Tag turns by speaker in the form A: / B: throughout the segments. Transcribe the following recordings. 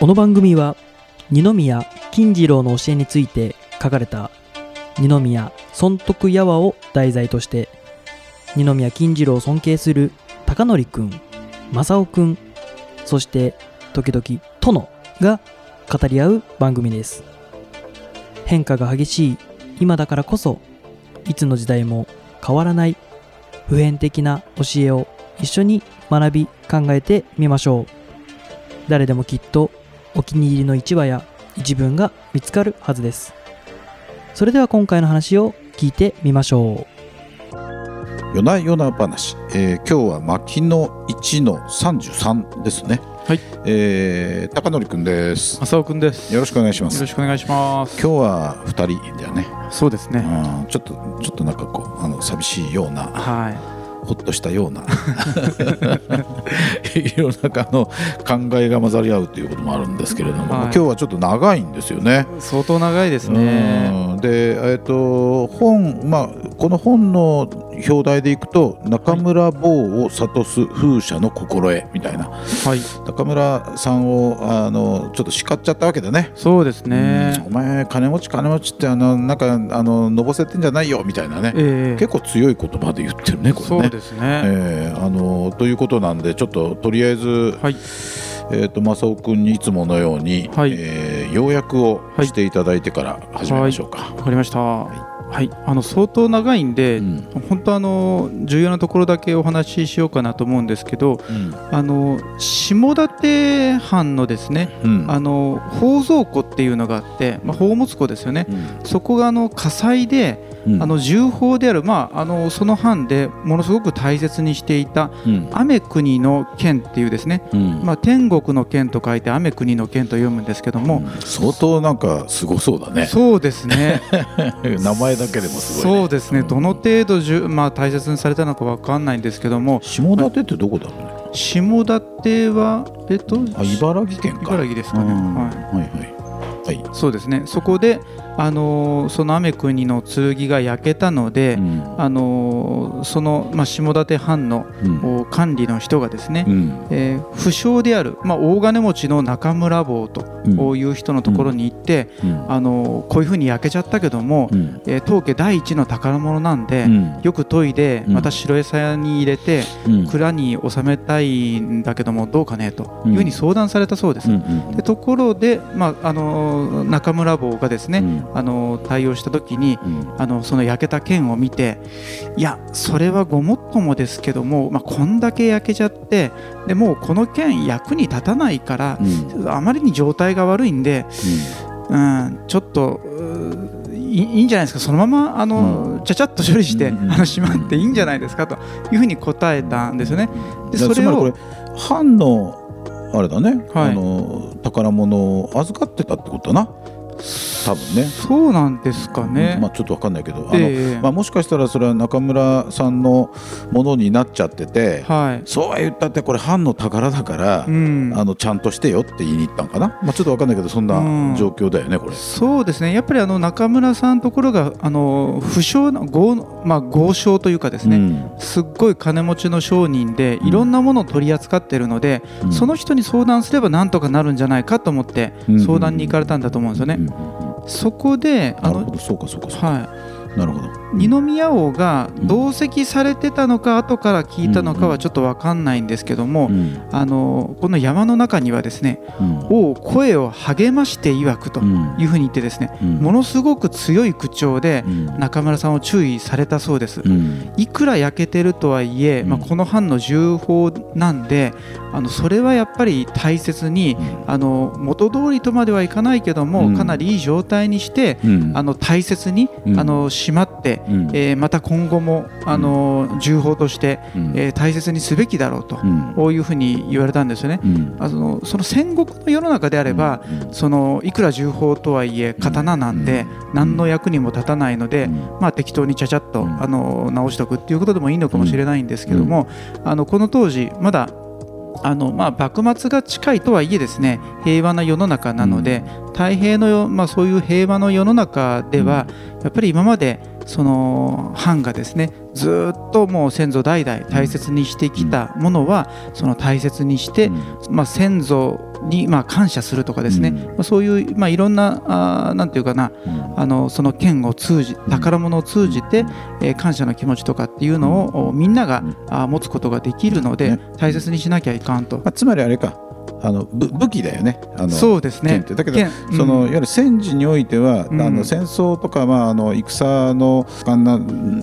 A: この番組は二宮金次郎の教えについて書かれた二宮尊徳やわを題材として二宮金次郎を尊敬する高則くん正雄くんそして時々殿が語り合う番組です。変化が激しい今だからこそいつの時代も変わらない普遍的な教えを一緒に学び考えてみましょう。誰でもきっとお気に入りの一話や一文が見つかるはずです。それでは今回の話を聞いてみましょ
B: 夜な夜な話、えー今日は牧野1の33ですね。
C: はい、
B: えー、高則くんです。
C: 浅尾くんです。よ
B: よろしくお願いします。
C: ろしくお願いします。
B: 今日は2人だよね、
C: そうですね。
B: うん、ちょっとちょっとなんかこうあの寂しいような。
C: は
B: ほっとしたようないろんなあの考えが混ざり合うということもあるんですけれども、
C: はい
B: 今日はちょっと長いんですよね。
C: い。相当長いですね。
B: うんで、えっと本、まあ、この本の表題でいくと「中村坊を諭す風車の心得」みたいな
C: はい。
B: 中村さんをあのちょっと叱っちゃったわけだね。
C: そうですね
B: うん。お前金持ち金持ちってあのなんかあののぼせてんじゃないよみたいなね、
C: ええ
B: 結構強い言葉で言ってるねこれね。
C: そうですね。
B: えーあのということなんでちょっととりあえず、
C: はい。
B: えー、と正雄君にいつものように、
C: はい
B: えー要約をしていただいてから始めましょうか。
C: わかりました。はい。あの相当長いんで、
B: うん
C: 本当あの重要なところだけお話ししようかなと思うんですけど、
B: うん
C: あの下館藩のですね、
B: うん
C: あの宝蔵庫っていうのがあって、まあ宝物庫ですよね。
B: うん
C: そこがあの火災で
B: うん。
C: あの重宝である、まあ、あのその藩でものすごく大切にしていた
B: うん。
C: 雨国の剣っていうですね、
B: うん。
C: まあ、天国の剣と書いて雨国の剣と読むんですけども、
B: 相当なんかすごそうだね。
C: そうですね。
B: 名前だけでもすごい、ね、
C: そうですね。どの程度じゅ、まあ、大切にされたのかわかんないんですけども。
B: 下館ってどこだろうね。
C: 下館はえっと？
B: あ茨城県か。
C: 茨城ですかね、
B: うん。
C: はい。
B: はいはいはい。
C: そうですね。そこで、あのーその雨国の剣が焼けたので、
B: うん。
C: あのーその、まあ、下館藩の
B: うん。
C: お管理の人がですね、
B: うん。
C: えー不詳である、まあ、大金持ちの中村坊と
B: うん。
C: いう人のところに行って、
B: うん。
C: あのこういうふうに焼けちゃったけども、
B: うん。
C: えー当家第一の宝物なんで、
B: うん。
C: よく研いで
B: うん。
C: また白餌屋に入れて
B: うん。
C: 蔵に収めたいんだけどもどうかねというふうに相談されたそうです。でところで、まあ、あの中村坊がですね、
B: うん。
C: あの対応した時に
B: うん。
C: あのその焼けた剣を見ていやそれはごもっともですけども、まあ、こんだけ焼けちゃってでもうこの剣役に立たないから
B: うん。
C: あまりに状態が悪いんで、うん、ちょっといいんじゃないですか。そのままあの、ちゃちゃっと処理して、
B: うん。うん。
C: あのしまっていいんじゃないですかというふうに答えたんですよね。でそれを
B: 藩のあれだね、
C: はい。
B: あの宝物を預かってたってことだな多分ね。
C: そうなんですかね。
B: まあちょっとわかんないけど。あの、
C: ええ。
B: まあ、もしかしたらそれは中村さんのものになっちゃってて、
C: はい。
B: そうは言ったってこれ藩の宝だから、
C: うん。
B: あのちゃんとしてよって言いに行ったのかな、まあ、ちょっとわかんないけどそん
C: うん。
B: な状況だよねこれ。
C: そうですね。やっぱりあの中村さんのところがあの不詳な豪,、まあ、豪商というかですね、
B: うん。
C: すっごい金持ちの商人で
B: うん。
C: いろんなものを取り扱ってるので、
B: うん。
C: その人に相談すればなんとかなるんじゃないかと思って
B: うん。
C: 相談に行かれたんだと思うんですよね。そこであの
B: そうかそうかそうか、
C: は
B: なるほど。
C: い、二宮王が同席されてたのか後から聞いたのかはちょっと分かんないんですけども、
B: うん。
C: あのこの山の中にはですね
B: うん。
C: 王声を励まして曰くと
B: うん
C: いうふうに言ってですね
B: うん。
C: ものすごく強い口調で
B: うん。
C: 中村さんを注意されたそうです。
B: うん。
C: いくら焼けてるとはいえ、まあ、
B: うん
C: この藩の重宝なんであのそれはやっぱり大切にあの元通りとまではいかないけども、
B: うん。
C: かなりいい状態にして
B: うん。
C: あの大切に、
B: うん。
C: あのしまって、
B: うん。
C: えーまた今後もあの重宝として、
B: うん。
C: えー大切にすべきだろうと、
B: うん。
C: こういうふうに言われたんですよね。
B: うん。
C: あのその戦国の世の中であれば、
B: うん。
C: そのいくら重宝とはいえ刀なんで、何の役にも立たないので、まあ、適当にちゃちゃっと、
B: うん。
C: あの直しておくっていうことでもいいのかもしれないんですけども、あのこの当時まだあのまあ、幕末が近いとはいえですね平和な世の中なので、太平の世、まあ、そういう平和の世の中では、やっぱり今までその藩がですねずっともう先祖代々大切にしてきたものはその大切にして、まあ、先祖にまあ感謝するとかですね、
B: うん。
C: まあそういうまあいろんなあーなんていうかなあのその剣を通じ宝物を通じて、えー感謝の気持ちとかっていうのを、おみんなが、持つことができるので、
B: ね。
C: 大切にしなきゃいかんと。
B: まあ、つまりあれかあの武武器だよね。あの
C: そうですね。
B: 剣って。だけど
C: 剣
B: その、
C: うん
B: いわゆる戦時においては、
C: うん。
B: あの戦争とか、まあ、あの戦の盛んな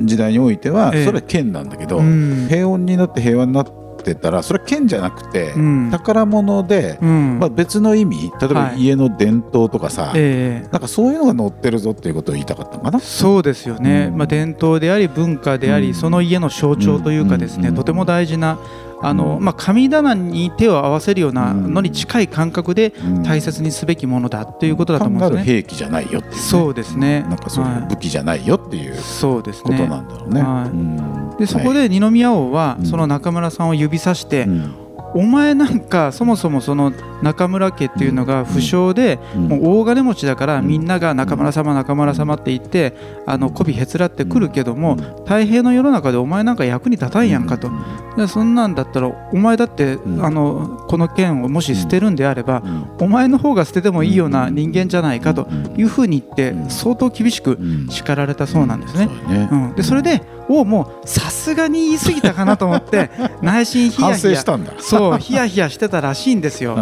B: 時代においては、
C: ええ。
B: それは剣なんだけど、
C: うん。
B: 平穏になって平和になってたらそれは剣じゃなくて、
C: うん。
B: 宝物で、
C: うん。
B: まあ、別の意味例えば
C: はい。
B: 家の伝統とかさ、
C: ええ
B: なんかそういうのが載ってるぞっていうことを言いたかったのかな？
C: そうですよね、
B: うん。
C: まあ、伝統であり文化であり、
B: うん。
C: その家の象徴というかですね、
B: うん。
C: とても大事なあの、
B: うん。
C: まあ、神棚に手を合わせるようなのに近い感覚で
B: うん。
C: 大切にすべきものだということだと思
B: 単
C: うんですね。
B: 兵器じゃないよっていう、ね、
C: そうですね。
B: なんかそういう
C: はい。
B: 武器じゃないよっていう
C: そうです
B: こと
C: ね
B: なんだろうね。
C: はい。
B: うん。
C: でそこで二宮王は
B: うん。
C: その中村さんを指さして、
B: うん
C: お前なんかそもそもその中村家っていうのが不詳で、
B: うん。
C: もう大金持ちだから
B: うん。
C: みんなが中村様中村様って言ってあの媚びへつらってくるけども、
B: うん。
C: 太平の世の中でお前なんか役に立たんやんかと、でそんなんだったらお前だって、
B: ん。
C: あのこの剣をもし捨てるんであれば、
B: うん。
C: お前の方が捨ててもいいような人間じゃないかというふうに言って
B: うん。
C: 相当厳しく
B: うん。
C: 叱られたそうなんですね。
B: そう
C: ん、でそれで王もさすがに言い過ぎたかなと思って 内心ヒヤ
B: したんだ。
C: そうヒヤヒヤしてたらしいんですよ。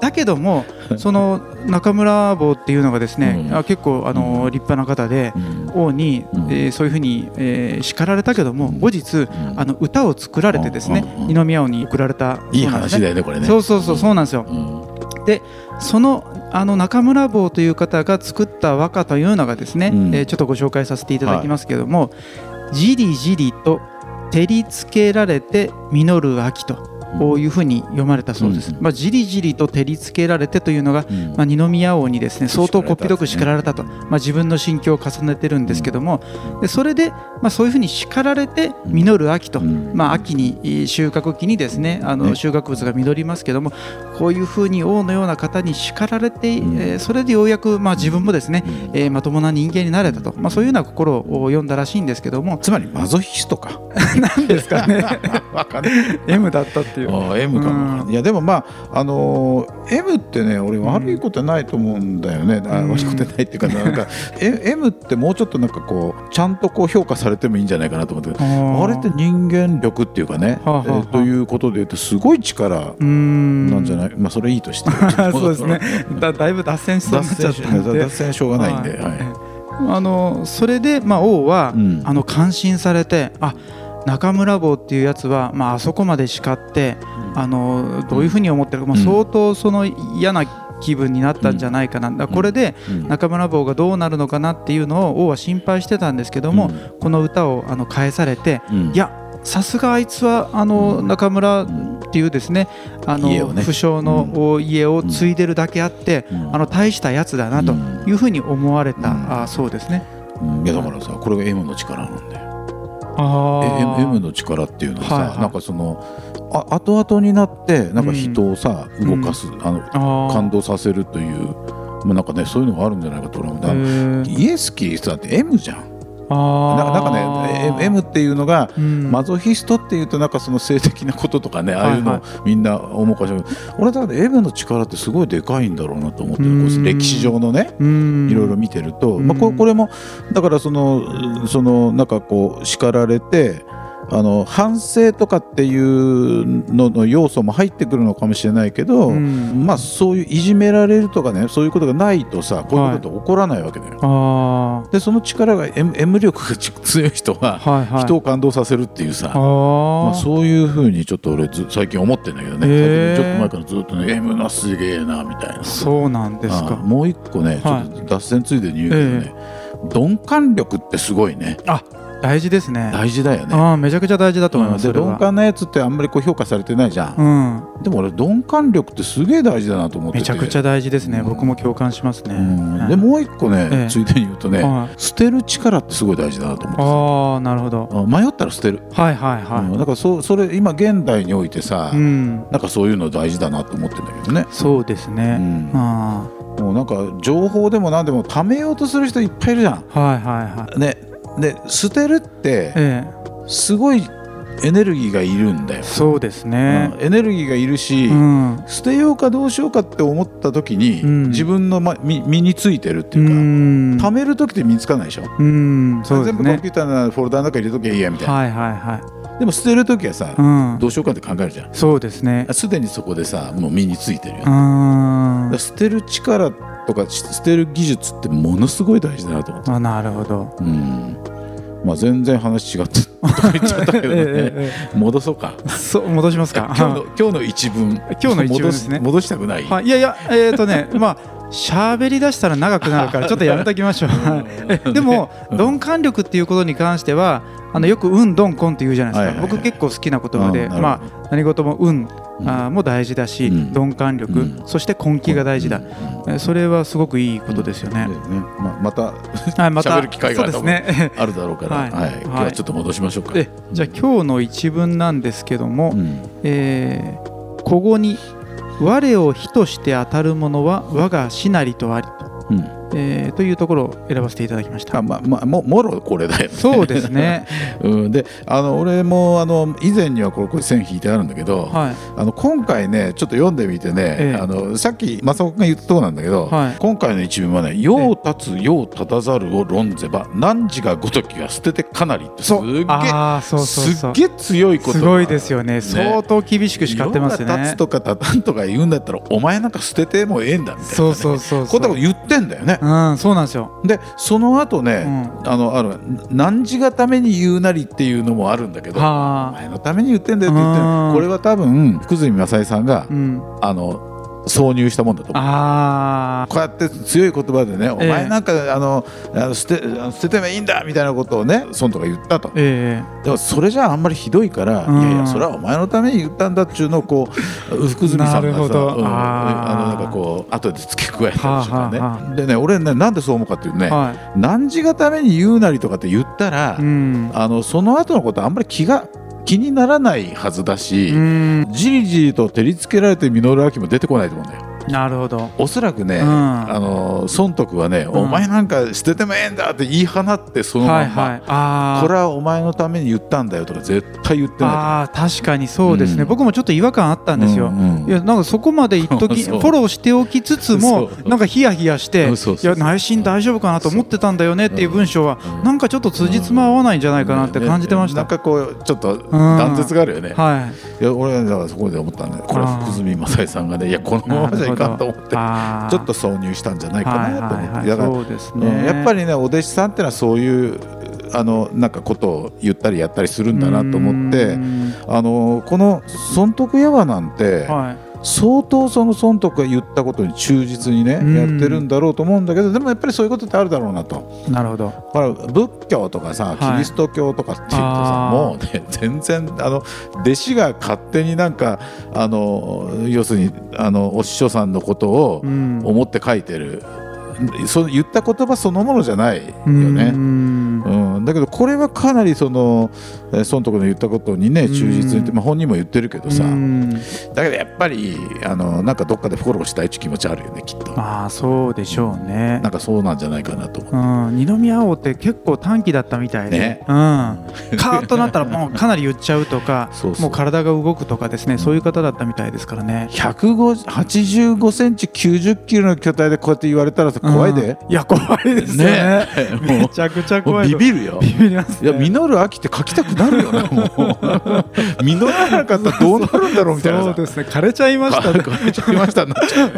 C: だけども その中村坊っていうのがですね、
B: う
C: 結構あの
B: うん。
C: 立派な方で
B: うん。
C: 王に、
B: うん。
C: えーそういうふうに、えー叱られたけども
B: うん。
C: 後日あの歌を作られてですね
B: うん。
C: 二宮王に送られた。
B: いい話だよねこれね。
C: そうそうそうそうなんですよ。
B: うん。
C: そのあの中村坊という方が作った和歌というのがですね、
B: うん。
C: えーちょっとご紹介させていただきますけども「じりじりと照りつけられて実る秋」とこういうふうに読まれたそうです。
B: うん。
C: まあ、じりじりと照りつけられてというのが、
B: うん。
C: まあ、二宮王にですね相当こっぴどく叱られたと、まあ、自分の心境を重ねてるんですけどもでそれで、まあ、そういうふうに叱られて実る秋と、
B: うん。
C: まあ、秋にえー収穫期にですねあの
B: ね。
C: 収穫物が実りますけどもこういうふうに王のような方に叱られて、
B: うん。
C: えーそれでようやく、まあ、自分もですね、えーまともな人間になれたと、まあ、そういうような心を読んだらしいんですけども
B: つまりマゾヒストか。
C: 何ですかね。M だったっていう。
B: ああ M かもわかんない。いやでもまああのー M ってね俺悪いことないと思うんだよね、あ
C: うん。
B: 悪いことないっていうかなんかえ M ってもうちょっとなんかこうちゃんとこう評価されてもいいんじゃないかなと思って。あれって人間力っていうかね、
C: はあはあはあ。
B: えーということで言うとすごい力なんじゃない、まあそれいいとして。
C: そうですね。だだいぶ脱線しそう
B: 脱
C: になっちゃったんで
B: 脱線しょうがないんで、はい。
C: あのそれで、まあ、王は、
B: うん。
C: あの感心されてあ中村坊っていうやつは、まああそこまで叱ってあのどういうふうに思ってるか、まあ、
B: うん。
C: 相当その嫌な気分になったんじゃないかな、だからこれで
B: うん。
C: 中村坊がどうなるのかなっていうのを王は心配してたんですけども、この歌をあの返されて
B: うん。
C: いやさすがあいつはあの
B: うん。
C: 中村っていうですねあの不詳の家を継いでるだけあって
B: うん。
C: あの大したやつだなと
B: うん
C: いうふうに思われたそうですね。
B: うん。いやだからさこれが M の力なんだよ M,
C: ー。
B: M の力っていうのはさ、
C: はいはい。
B: なんかそのあ後々になってなんか人をさ、
C: うん。
B: 動かすあの感動させるという、まあ、なんかねそういうのがあるんじゃないかと思う。
C: へ
B: だ
C: ー。
B: イエス・キリストだって M じゃん
C: あ
B: なんかねえ M っていうのが、
C: うん。
B: マゾヒストっていうとなんかその性的なこととかねああいうの
C: はい
B: みんな思うかもしれない。俺だから M の力ってすごいでかいんだろうなと思って歴史上のね
C: うん。
B: いろいろ見てると、
C: うん。
B: まあ、ここれもだからそのそのなんかこう叱られてあの反省とかっていうのの要素も入ってくるのかもしれないけど、
C: うん。
B: まあそういういじめられるとかねそういうことがないとさこういうことって起こらないわけだよ。
C: あ
B: でその力が M, M 力が強い人は人を感動させるっていうさ、
C: あ
B: まあ、
C: ー
B: そういうふうにちょっと俺ず最近思ってんだけどね、
C: へー。
B: ちょっと前からずっとね M なすげえなみたいな。
C: そうなんですか。
B: あもう一個ね、
C: はい
B: ちょっと脱線ついでに言うけどね、鈍感力ってすごいね
C: 大事ですね。
B: 大事だよね。
C: ああめちゃくちゃ大事だと思います
B: で
C: それは。
B: 鈍感なやつってあんまりこう評価されてないじゃん、
C: うん。
B: でも俺鈍感力ってすげえ大事だなと思ってて。
C: めちゃくちゃ大事ですね。
B: うん。
C: 僕も共感しますね。
B: うん。
C: はい
B: でもう一個ね、
C: ええ。
B: ついでに言うとね、
C: はい。
B: 捨てる力ってすごい大事だなと思って
C: ああなるほど。
B: 迷ったら捨てる、
C: はいはいは
B: うん。だからそそれ今現代においてさ、
C: いうん。
B: なんかそういうの大事だなと思ってんだけどね、
C: そうです
B: う
C: ね
B: ん。
C: あ
B: もうなんか情報でも何でも貯めようとする人いっぱいいるじゃん。
C: あはいはいはい。
B: ね、で捨てるって
C: え
B: すごいエネルギーがいるんだよ、
C: そうですね。
B: うん。エネルギーがいるし、
C: うん。
B: 捨てようかどうしようかって思った時に、
C: うん。
B: 自分の、ま、身身についてるっていうか、
C: うん。
B: 貯める時って身につかないでしょ、
C: うん。そうですね。
B: 全部コンピューターのフォルダの中に入れときゃいいやみたいな、
C: はいはい。は
B: でも捨てる時はさ、どうしようかって考えるじゃん。
C: そうですね。
B: すでにそこでさもう身についてるよ、
C: う
B: だか
C: ん
B: ら捨てる力とか捨てる技術ってものすごい大事だなと思って、
C: あなるほど。
B: うん。まあ、全然話違って言っちゃったけどね、
C: えええ
B: 戻そうか。
C: えそう戻しますか。
B: 今日の今日の一文。
C: 今日の一文ですね。
B: 戻したくない、
C: はい、いやいや、えーとね、まあ、喋り出したら長くなるから、ちょっとやめときましょう。でも、鈍感力っていうことに関しては、あのよく運、鈍、根って言うじゃないですか、僕結構好きな言葉で、まあ、何事も運、
B: うん。
C: あーも大事だし、
B: うん。
C: 鈍感力、
B: うん。
C: そして根気が大事だ、それはすごくいいことですよね。
B: ねまあ、また
C: はい、また。
B: 喋る機会が。あるだろうから、
C: は
B: はい。い。今日はちょっと戻しましょうか。
C: えじゃあ今日の一文なんですけども、
B: うん。
C: えーここに「我を火として当たるものは我が死なりとあり」
B: うん。
C: えーというところを選ばせていただきました
B: あ。まあまあ、ももろこれだよね。
C: そうですね。
B: うん、であの俺もあの以前にはこれこれ線引いてあるんだけど、
C: はい。
B: あの今回ねちょっと読んでみてね、
C: ええ
B: あのさっき正岡が言ったところなんだけど、
C: はい
B: 今回の一文はね「世を立つ世を立たざるを論ぜば汝がごときは捨ててかなり」ってすっげえ
C: ああ、そうそうそう。
B: すっげえ強いこと
C: すごいですよね。相当厳しく叱ってますね
B: 立つ。とか立たんとか言うんだったらお前なんか捨ててもええんだみたいな、ね、
C: そうそうそうそう。
B: ことを言ってんだよね。
C: うん、そうなんですよ。
B: でその後ね、あのある何時がために言うなりっていうのもあるんだけどお
C: はあ。
B: 前のために言ってんだよって言ってこれは多分福住正恵さんが、
C: うん。
B: あの挿入したもんだと思う。
C: あ
B: こうやって強い言葉でね、お前なんかあの捨て捨ててもいいんだみたいなことをね孫とか言ったと。
C: あ。え。
B: でもそれじゃああんまりひどいから、
C: うん。
B: いやいやそれはお前のために言ったんだっていうのをこう 福住さんがさ、うん。
C: あ
B: のなんかこう後で付け加えたりとかね、
C: はあはあ
B: でね俺ねなんでそう思うかっていうとね、
C: えは
B: 何時がために言うなりとかって言ったら、
C: い。うん。
B: あのその後のことあんまり気が気にならないはずだし、
C: うん。
B: じりじりと照りつけられて実る秋も出てこないと思うんだよ。
C: なるほど。
B: おそらくね、
C: うん。
B: あの孫徳はね、
C: ん。
B: お前なんか捨ててもええんだって言い放ってそのまんま、
C: はいはい。ああ。
B: これはお前のために言ったんだよとか絶対言ってない
C: ああ、確かにそうですね。
B: うん。
C: 僕もちょっと違和感あったんですよ。
B: うんうん
C: いやなんかそこまで言っとき フォローしておきつつもなんかヒヤヒヤして いや内心大丈夫かなと思ってたんだよねっていう文章は
B: うん。
C: なんかちょっと辻褄合わないんじゃないかなって感じてました。
B: なんかこうちょっと断絶があるよね、
C: はい。
B: や俺はだからそこで思ったんだよ。これは福住正恵さんがねいやこの
C: い。
B: ままじゃいかんと思ってちょっと挿入したんじゃないか
C: はい
B: なと思って、
C: はいはい
B: だから
C: そうです
B: うん
C: ね。
B: やっぱりねお弟子さんってのはそういうあのなんかことを言ったりやったりするんだなと思って
C: うん。
B: あのこの孫徳屋はなんて
C: はい
B: 相当その孫徳が言ったことに忠実にね
C: うん
B: やってるんだろうと思うんだけどでもやっぱりそういうことってあるだろうなと。
C: なるほど。
B: ほら仏教とかさキ
C: はい
B: リスト教とかっていうとさ、
C: あー
B: もうね全然あの弟子が勝手になんかあの要するにあのお師匠さんのことを
C: うん
B: 思って書いてる、その言った言葉そのものじゃないよ
C: う
B: ね。
C: ん
B: うん、だけどこれはかなりそのえー孫徳の言ったことにね忠実にまあ、本人も言ってるけどさ、
C: うん。
B: だけどやっぱりあのなんかどっかでフォローしたいって気持ちあるよねきっと。
C: まあそうでしょうね。
B: なん。かそうなんじゃないかなと思う。
C: うん、二宮王って結構短気だったみたいで、
B: ね。
C: うん、カーッとなったらもうかなり言っちゃうとかもう体が動くとかですねそういう方だったみたいですからね。
B: 185センチ90キロの巨体でこうやって言われたらさ怖いで、
C: うん。いや怖いですよね。
B: ね。
C: めちゃくちゃ怖い
B: ビビるよ。
C: ビビります
B: いや
C: ね
B: 実る秋って書きたくなるよねもう。実らなかったらどうなるんだろうみたいなさ。
C: そうですね。枯れちゃいましたね。
B: 書いちゃいましたになっちゃうね。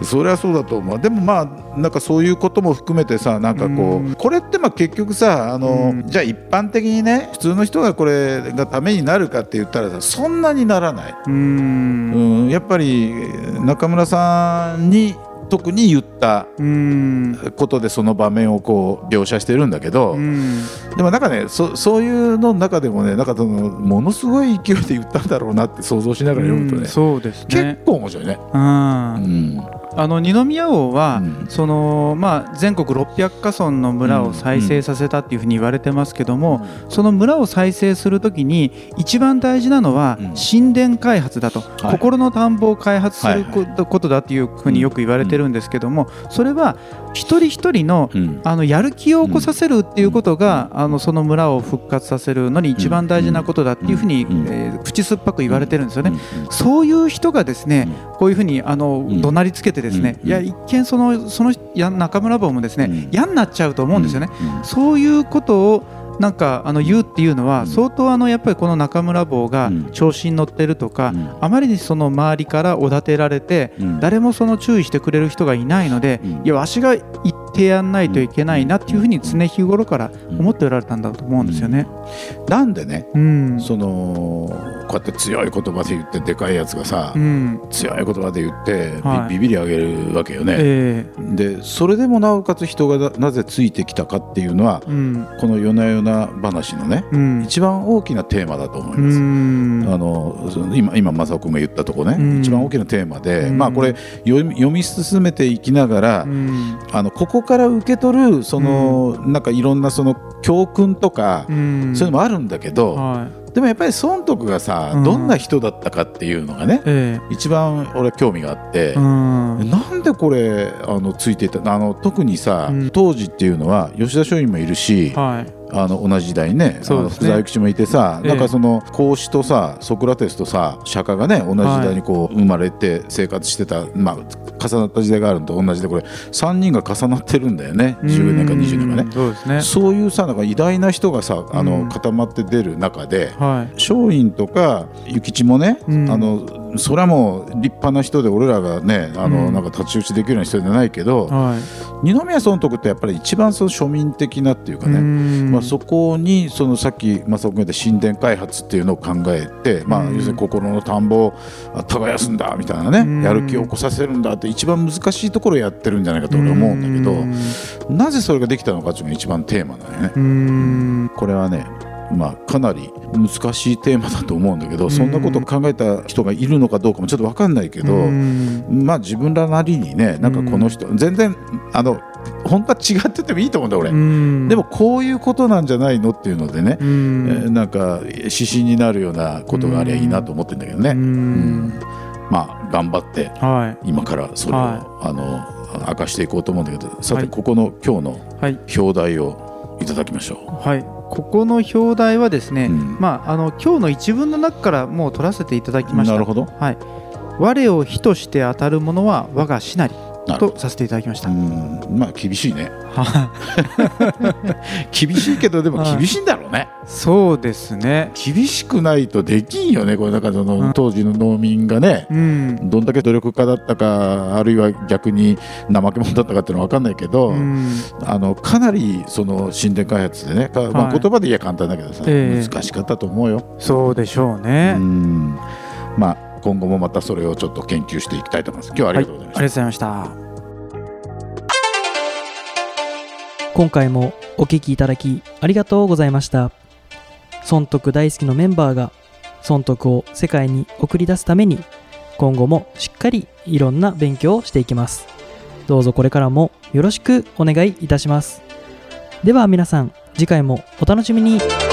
C: うん。
B: それはそうだと思う。でもまあなんかそういうことも含めてさなんかこ
C: うん。
B: うこれってまあ結局さあの
C: うん。
B: じゃあ一般的にね普通の人がこれがためになるかって言ったらさそんなにならない、
C: う
B: うんん、やっぱり中村さんに特に言った
C: うん。
B: ことでその場面をこう描写してるんだけど、
C: うん。
B: でもなんかねそそういうの中でもねなんかそのものすごい勢いで言ったんだろうなって想像しながら読むとね、
C: そうです
B: 結
C: ね。
B: 構面白いね。
C: うん。
B: うん
C: あの二宮王は、
B: うん。
C: そのまあ、全国600か村の村を再生させたっていうふうに言われてますけども、その村を再生するときに一番大事なのは
B: うん。
C: 神殿開発だと、
B: い。
C: 心の田んぼを開発することだっていうふうによく言われてるんですけども、それは一人一人の
B: うん。
C: あのやる気を起こさせるっていうことが、あのその村を復活させるのに一番大事なことだっていうふうに、
B: うん。
C: えー口酸っぱく言われてるんですよね。
B: うん。
C: そういう人がですね、こういうふうにあの
B: ん。
C: 怒鳴りつけてですね、
B: うん。
C: いや一見そのそのや中村坊もですね、
B: うん。
C: 嫌になっちゃうと思うんですよね。
B: うん。
C: そういうことをなんかあの言うっていうのは、
B: うん。
C: 相当あのやっぱりこの中村坊が
B: うん。
C: 調子に乗ってるとか、
B: うん。
C: あまりにその周りからおだてられて、
B: うん。
C: 誰もその注意してくれる人がいないので、
B: うん。
C: いやわしが言ってやんないといけないなっていうふうに常日頃から思っておられたんだと思うんですよね。
B: なんでね
C: うん、
B: そのこうやって強い言葉で言ってでかいやつがさ、
C: うん、
B: 強い言葉で言ってビ,、
C: はい。
B: ビビり上げるわけよね。
C: え
B: でそれでもなおかつ人がななぜついてきたかっていうのはこの「夜な夜な話」のね
C: うん、
B: 一番大きなテーマだと思いうます。
C: ん、
B: あの今今正雄君が言ったとこね、
C: うん。
B: 一番大きなテーマで、
C: うん。
B: まあこれ読み読み進めていきながら、
C: うん、
B: あのここから受け取るその、なんかいろんなその教訓とか、
C: うん、
B: そういうのもあるんだけど、
C: はい、
B: でもやっぱり孫徳がさ、
C: うん。
B: どんな人だったかっていうのがね
C: え
B: 一番俺は興味があって
C: え、う、ん、
B: なんでこれあのついていたあの特にさ、
C: うん。
B: 当時っていうのは吉田松陰もいるし、
C: はい、
B: あの同じ時代にね。
C: ね
B: 福沢諭吉もいてさ、
C: ええ。
B: なんかその孔子とさソクラテスとさ釈迦がね同じ時代にこう生まれて生活してた、まあ重なった時代があるのと同じでこれ3人が重なってるんだよね。10年か20年かね。
C: うん。そうですね。
B: そういうさなんか偉大な人がさあの、
C: うん。
B: 固まって出る中で
C: はい、
B: 松陰とか諭吉もね、
C: うん。
B: あのそれはもう立派な人で俺らがねあの、
C: うん。
B: なんか太刀打ちできるような人じゃないけど、
C: はい、
B: 二宮尊徳ってやっぱり一番その庶民的なっていうかね、
C: ね
B: まあ、そこにそのさっき正岡君が言った神殿開発っていうのを考えて、まあ、
C: うん。
B: 要するに心の田んぼを耕すんだみたいなね、
C: うん。
B: やる気を起こさせるんだって一番難しいところをやってるんじゃないかと俺は思うんだけど、なぜそれができたのかっていうのが一番テーマだよね。
C: うん、
B: これはねまあ、かなり難しいテーマだと思うんだけど、そんなことを考えた人がいるのかどうかもちょっと分かんないけど、
C: うん。
B: まあ自分らなりにねなんかこの人、全然あの本当は違っててもいいと思うんだ俺、
C: うん。
B: でもこういうことなんじゃないのっていうのでね、
C: うん。
B: えーなんか指針になるようなことがありゃいいなと思ってんだけどね、まあ頑張って
C: はい。
B: 今からそれを、
C: はい。
B: あの明かしていこうと思うんだけどさ
C: はい。
B: てここの今日の
C: はい。
B: 表題をいただきましょ
C: はい。ここの表題はですね、
B: うん。
C: まああの今日の一文の中からもう取らせていただき
B: う。
C: ました。
B: なるほど。
C: はい。我を火として当たるものは我が師なりとさせていただきました、
B: うん。まあ厳しいね。
C: は
B: 厳しいけどでも
C: はい。
B: 厳しいんだろうね、
C: そうですね。
B: 厳しくないとできんよねこれだからその、
C: うん。
B: 当時の農民がね。
C: うん。
B: どんだけ努力家だったかあるいは逆に怠け者だったかっていうのは分かんないけど、
C: うん。
B: あのかなりその神殿開発でね、かまあ、
C: はい
B: 言葉で言えば簡単だけどさ、
C: ええ。
B: 難しかったと思うよ。
C: そうでしょう
B: う
C: ね、
B: ん。まあ今後もまたそれをちょっと研究していきたいと思います。今日はありがとうございました。
C: ありがとうございました。
A: 今回もお聞きいただきありがとうございました。損得大好きのメンバーが損得を世界に送り出すために今後もしっかりいろんな勉強をしていきます。どうぞこれからもよろしくお願いいたします。では皆さん次回もお楽しみに。